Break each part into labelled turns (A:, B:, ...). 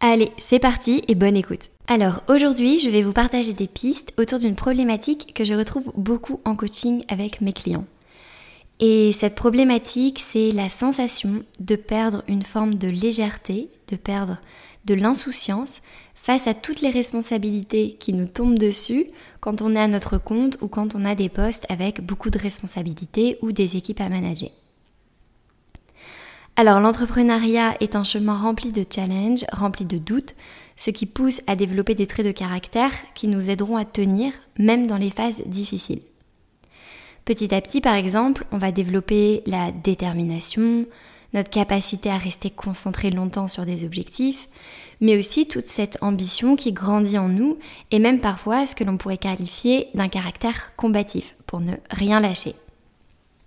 A: Allez, c'est parti et bonne écoute. Alors aujourd'hui, je vais vous partager des pistes autour d'une problématique que je retrouve beaucoup en coaching avec mes clients. Et cette problématique, c'est la sensation de perdre une forme de légèreté, de perdre de l'insouciance face à toutes les responsabilités qui nous tombent dessus quand on est à notre compte ou quand on a des postes avec beaucoup de responsabilités ou des équipes à manager. Alors l'entrepreneuriat est un chemin rempli de challenges, rempli de doutes, ce qui pousse à développer des traits de caractère qui nous aideront à tenir même dans les phases difficiles. Petit à petit, par exemple, on va développer la détermination, notre capacité à rester concentré longtemps sur des objectifs, mais aussi toute cette ambition qui grandit en nous et même parfois ce que l'on pourrait qualifier d'un caractère combatif pour ne rien lâcher.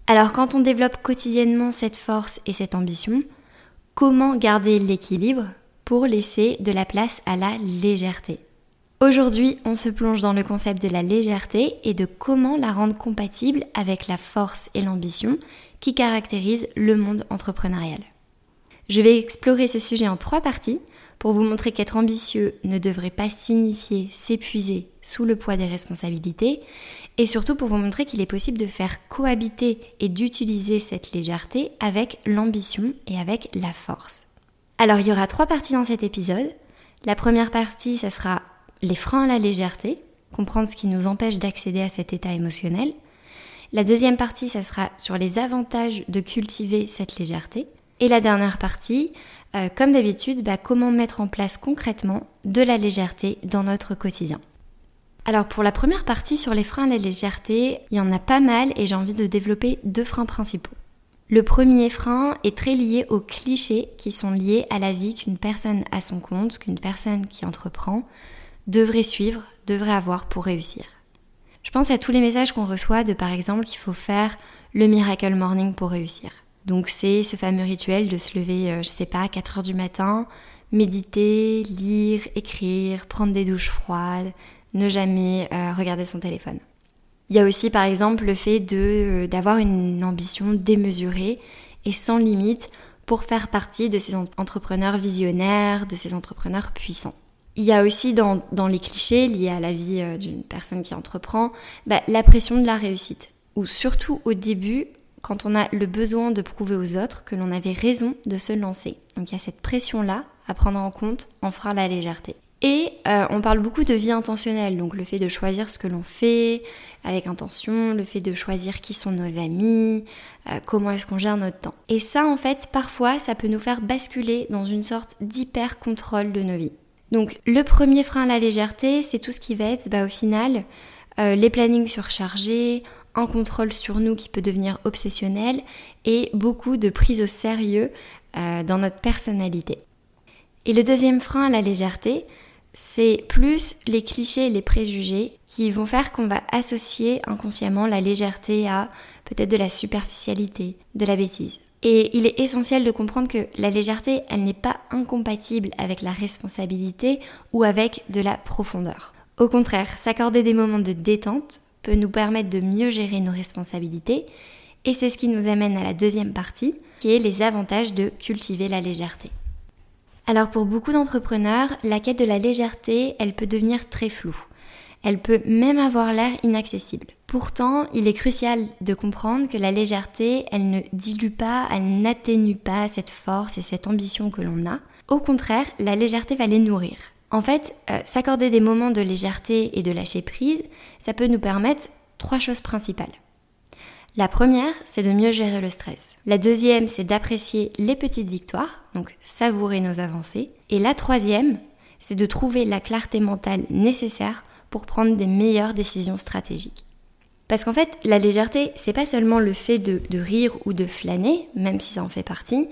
A: Alors quand on développe quotidiennement cette force et cette ambition, comment garder l'équilibre pour laisser de la place à la légèreté? Aujourd'hui, on se plonge dans le concept de la légèreté et de comment la rendre compatible avec la force et l'ambition qui caractérisent le monde entrepreneurial. Je vais explorer ce sujet en trois parties pour vous montrer qu'être ambitieux ne devrait pas signifier s'épuiser sous le poids des responsabilités et surtout pour vous montrer qu'il est possible de faire cohabiter et d'utiliser cette légèreté avec l'ambition et avec la force. Alors il y aura trois parties dans cet épisode. La première partie, ça sera les freins à la légèreté, comprendre ce qui nous empêche d'accéder à cet état émotionnel. La deuxième partie, ça sera sur les avantages de cultiver cette légèreté. Et la dernière partie, euh, comme d'habitude, bah, comment mettre en place concrètement de la légèreté dans notre quotidien. Alors pour la première partie sur les freins à la légèreté, il y en a pas mal et j'ai envie de développer deux freins principaux. Le premier frein est très lié aux clichés qui sont liés à la vie qu'une personne à son compte, qu'une personne qui entreprend, devrait suivre, devrait avoir pour réussir. Je pense à tous les messages qu'on reçoit de par exemple qu'il faut faire le miracle morning pour réussir. Donc c'est ce fameux rituel de se lever, euh, je sais pas, à 4 heures du matin, méditer, lire, écrire, prendre des douches froides, ne jamais euh, regarder son téléphone. Il y a aussi par exemple le fait euh, d'avoir une ambition démesurée et sans limite pour faire partie de ces entrepreneurs visionnaires, de ces entrepreneurs puissants. Il y a aussi dans, les clichés liés à la vie d'une personne qui entreprend bah, la pression de la réussite, ou surtout au début, quand on a le besoin de prouver aux autres que l'on avait raison de se lancer. Donc il y a cette pression-là à prendre en compte en fera la légèreté. Et euh, on parle beaucoup de vie intentionnelle, donc le fait de choisir ce que l'on fait avec intention, le fait de choisir qui sont nos amis, euh, comment est-ce qu'on gère notre temps. Et ça, en fait, parfois, ça peut nous faire basculer dans une sorte d'hyper-contrôle de nos vies. Donc le premier frein à la légèreté, c'est tout ce qui va être, bah, au final, euh, les plannings surchargés, un contrôle sur nous qui peut devenir obsessionnel et beaucoup de prise au sérieux dans notre personnalité. Et le deuxième frein à la légèreté, c'est plus les clichés et les préjugés qui vont faire qu'on va associer inconsciemment la légèreté à peut-être de la superficialité, de la bêtise. Et il est essentiel de comprendre que la légèreté, elle n'est pas incompatible avec la responsabilité ou avec de la profondeur. Au contraire, s'accorder des moments de détente peut nous permettre de mieux gérer nos responsabilités et c'est ce qui nous amène à la deuxième partie qui est les avantages de cultiver la légèreté. Alors pour beaucoup d'entrepreneurs, la quête de la légèreté, elle peut devenir très floue. Elle peut même avoir l'air inaccessible. Pourtant, il est crucial de comprendre que la légèreté, elle ne dilue pas, elle n'atténue pas cette force et cette ambition que l'on a. Au contraire, la légèreté va les nourrir. En fait, euh, s'accorder des moments de légèreté et de lâcher prise, ça peut nous permettre trois choses principales. La première, c'est de mieux gérer le stress. La deuxième, c'est d'apprécier les petites victoires, donc savourer nos avancées. Et la troisième, c'est de trouver la clarté mentale nécessaire pour prendre des meilleures décisions stratégiques. Parce qu'en fait, la légèreté, c'est pas seulement le fait de, rire ou de flâner, même si ça en fait partie.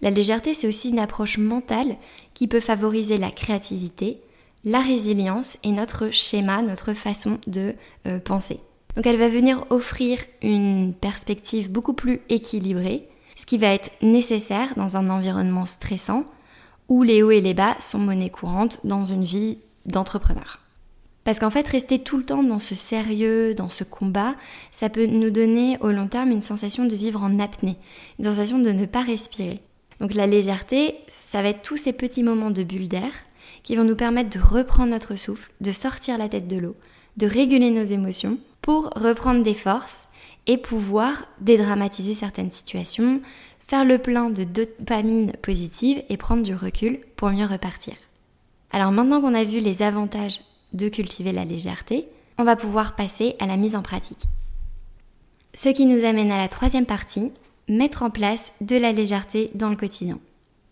A: La légèreté, c'est aussi une approche mentale qui peut favoriser la créativité, la résilience et notre schéma, notre façon de euh, penser. Donc elle va venir offrir une perspective beaucoup plus équilibrée, ce qui va être nécessaire dans un environnement stressant où les hauts et les bas sont monnaie courante dans une vie d'entrepreneur. Parce qu'en fait, rester tout le temps dans ce sérieux, dans ce combat, ça peut nous donner au long terme une sensation de vivre en apnée, une sensation de ne pas respirer. Donc la légèreté, ça va être tous ces petits moments de bulle d'air qui vont nous permettre de reprendre notre souffle, de sortir la tête de l'eau, de réguler nos émotions pour reprendre des forces et pouvoir dédramatiser certaines situations, faire le plein de dopamine positive et prendre du recul pour mieux repartir. Alors maintenant qu'on a vu les avantages de cultiver la légèreté, on va pouvoir passer à la mise en pratique. Ce qui nous amène à la troisième partie, mettre en place de la légèreté dans le quotidien.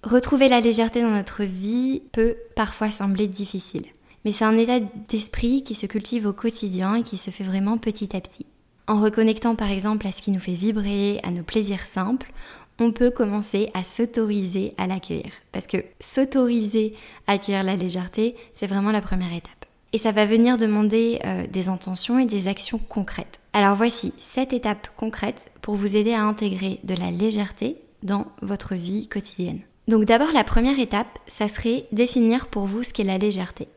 A: Retrouver la légèreté dans notre vie peut parfois sembler difficile, mais c'est un état d'esprit qui se cultive au quotidien et qui se fait vraiment petit à petit. En reconnectant par exemple à ce qui nous fait vibrer, à nos plaisirs simples, on peut commencer à s'autoriser à l'accueillir. Parce que s'autoriser à accueillir la légèreté, c'est vraiment la première étape. Et ça va venir demander euh, des intentions et des actions concrètes. Alors voici sept étapes concrètes pour vous aider à intégrer de la légèreté dans votre vie quotidienne. Donc d'abord la première étape, ça serait définir pour vous ce qu'est la légèreté.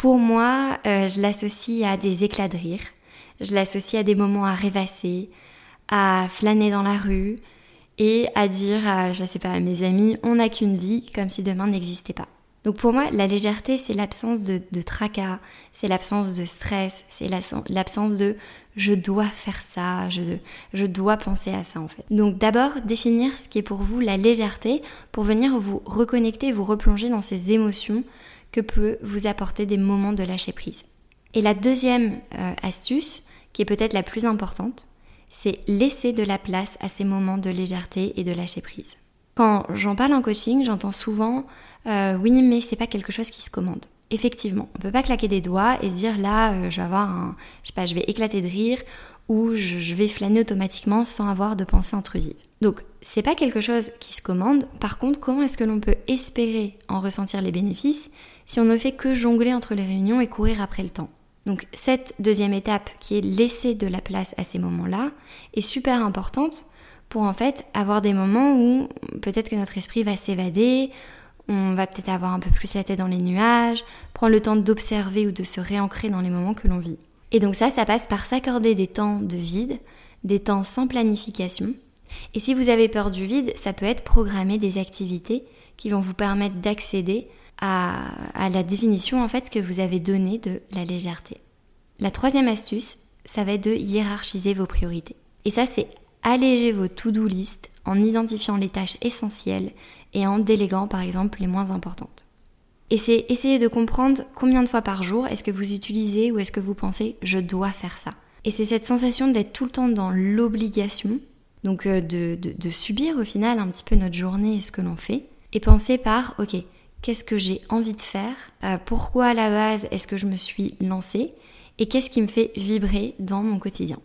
A: Pour moi, euh, je l'associe à des éclats de rire, je l'associe à des moments à rêvasser, à flâner dans la rue et à dire à, je sais pas, à mes amis, on n'a qu'une vie comme si demain n'existait pas. Donc pour moi, la légèreté, c'est l'absence de, tracas, c'est l'absence de stress, c'est l'absence de je dois faire ça, je, je dois penser à ça en fait. Donc d'abord, définir ce qui est pour vous la légèreté pour venir vous reconnecter, vous replonger dans ces émotions que peut vous apporter des moments de lâcher prise. Et la deuxième euh, astuce, qui est peut-être la plus importante, c'est laisser de la place à ces moments de légèreté et de lâcher prise. Quand j'en parle en coaching, j'entends souvent euh, oui, mais c'est pas quelque chose qui se commande. Effectivement, on peut pas claquer des doigts et dire là, euh, je vais avoir un, je sais pas, je vais éclater de rire ou je, vais flâner automatiquement sans avoir de pensée intrusive. Donc, c'est pas quelque chose qui se commande. Par contre, comment est-ce que l'on peut espérer en ressentir les bénéfices si on ne fait que jongler entre les réunions et courir après le temps? Donc cette deuxième étape qui est laisser de la place à ces moments-là est super importante pour en fait avoir des moments où peut-être que notre esprit va s'évader, on va peut-être avoir un peu plus la tête dans les nuages, prendre le temps d'observer ou de se réancrer dans les moments que l'on vit. Et donc ça, ça passe par s'accorder des temps de vide, des temps sans planification. Et si vous avez peur du vide, ça peut être programmer des activités qui vont vous permettre d'accéder à, la définition en fait que vous avez donnée de la légèreté. La troisième astuce, ça va être de hiérarchiser vos priorités. Et ça, c'est alléger vos to-do list en identifiant les tâches essentielles et en déléguant par exemple les moins importantes. Et c'est essayer de comprendre combien de fois par jour est-ce que vous utilisez ou est-ce que vous pensez je dois faire ça. Et c'est cette sensation d'être tout le temps dans l'obligation, donc euh, de, subir au final un petit peu notre journée et ce que l'on fait, et penser par ok, qu'est-ce que j'ai envie de faire, euh, pourquoi à la base est-ce que je me suis lancée, et qu'est-ce qui me fait vibrer dans mon quotidien.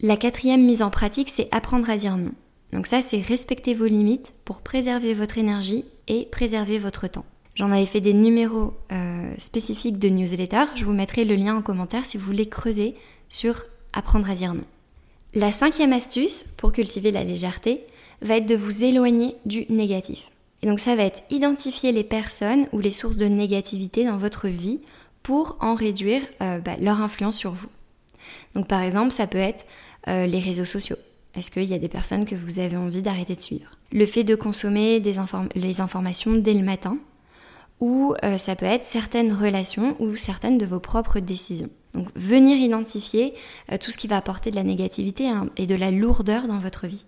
A: La quatrième mise en pratique, c'est apprendre à dire non. Donc ça, c'est respecter vos limites pour préserver votre énergie et préserver votre temps. J'en avais fait des numéros euh, spécifiques de newsletter. Je vous mettrai le lien en commentaire si vous voulez creuser sur apprendre à dire non. La cinquième astuce pour cultiver la légèreté va être de vous éloigner du négatif. Et donc ça va être identifier les personnes ou les sources de négativité dans votre vie pour en réduire euh, bah, leur influence sur vous. Donc par exemple, ça peut être euh, les réseaux sociaux. Est-ce qu'il y a des personnes que vous avez envie d'arrêter de suivre? Le fait de consommer les informations dès le matin, ou euh, ça peut être certaines relations ou certaines de vos propres décisions. Donc venir identifier euh, tout ce qui va apporter de la négativité hein, et de la lourdeur dans votre vie.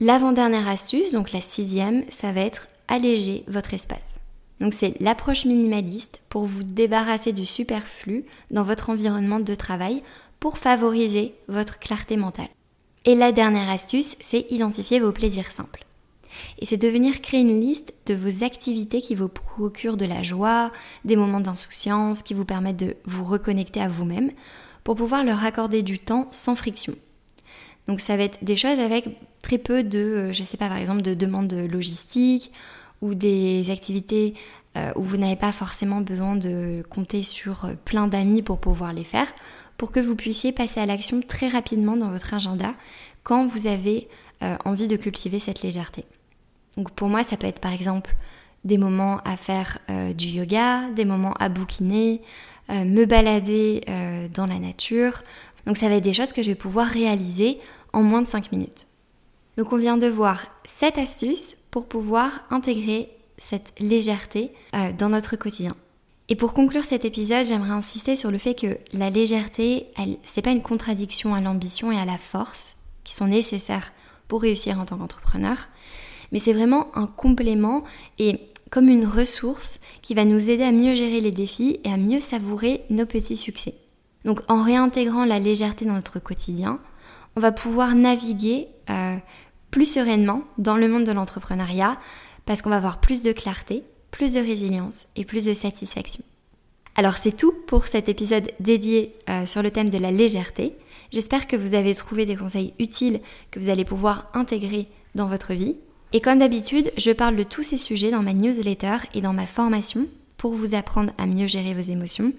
A: L'avant-dernière astuce, donc la sixième, ça va être alléger votre espace. Donc c'est l'approche minimaliste pour vous débarrasser du superflu dans votre environnement de travail pour favoriser votre clarté mentale. Et la dernière astuce, c'est identifier vos plaisirs simples. Et c'est de venir créer une liste de vos activités qui vous procurent de la joie, des moments d'insouciance, qui vous permettent de vous reconnecter à vous-même, pour pouvoir leur accorder du temps sans friction. Donc ça va être des choses avec très peu de, euh, je sais pas, par exemple, de demandes logistiques ou des activités euh, où vous n'avez pas forcément besoin de compter sur euh, plein d'amis pour pouvoir les faire, pour que vous puissiez passer à l'action très rapidement dans votre agenda quand vous avez envie de cultiver cette légèreté. Donc pour moi, ça peut être par exemple des moments à faire du yoga, des moments à bouquiner, me balader dans la nature. Donc ça va être des choses que je vais pouvoir réaliser en moins de 5 minutes. Donc on vient de voir 7 astuces pour pouvoir intégrer cette légèreté euh, dans notre quotidien. Et pour conclure cet épisode, j'aimerais insister sur le fait que la légèreté, c'est pas une contradiction à l'ambition et à la force qui sont nécessaires pour réussir en tant qu'entrepreneur, mais c'est vraiment un complément et comme une ressource qui va nous aider à mieux gérer les défis et à mieux savourer nos petits succès. Donc en réintégrant la légèreté dans notre quotidien, on va pouvoir naviguer euh, plus sereinement dans le monde de l'entrepreneuriat parce qu'on va avoir plus de clarté, plus de résilience et plus de satisfaction. Alors c'est tout pour cet épisode dédié euh, sur le thème de la légèreté. J'espère que vous avez trouvé des conseils utiles que vous allez pouvoir intégrer dans votre vie. Et comme d'habitude, je parle de tous ces sujets dans ma newsletter et dans ma formation pour vous apprendre à mieux gérer vos émotions.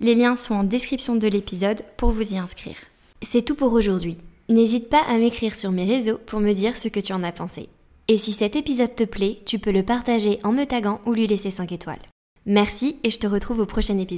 A: Les liens sont en description de l'épisode pour vous y inscrire. C'est tout pour aujourd'hui. N'hésite pas à m'écrire sur mes réseaux pour me dire ce que tu en as pensé. Et si cet épisode te plaît, tu peux le partager en me taguant ou lui laisser 5 étoiles. Merci et je te retrouve au prochain épisode.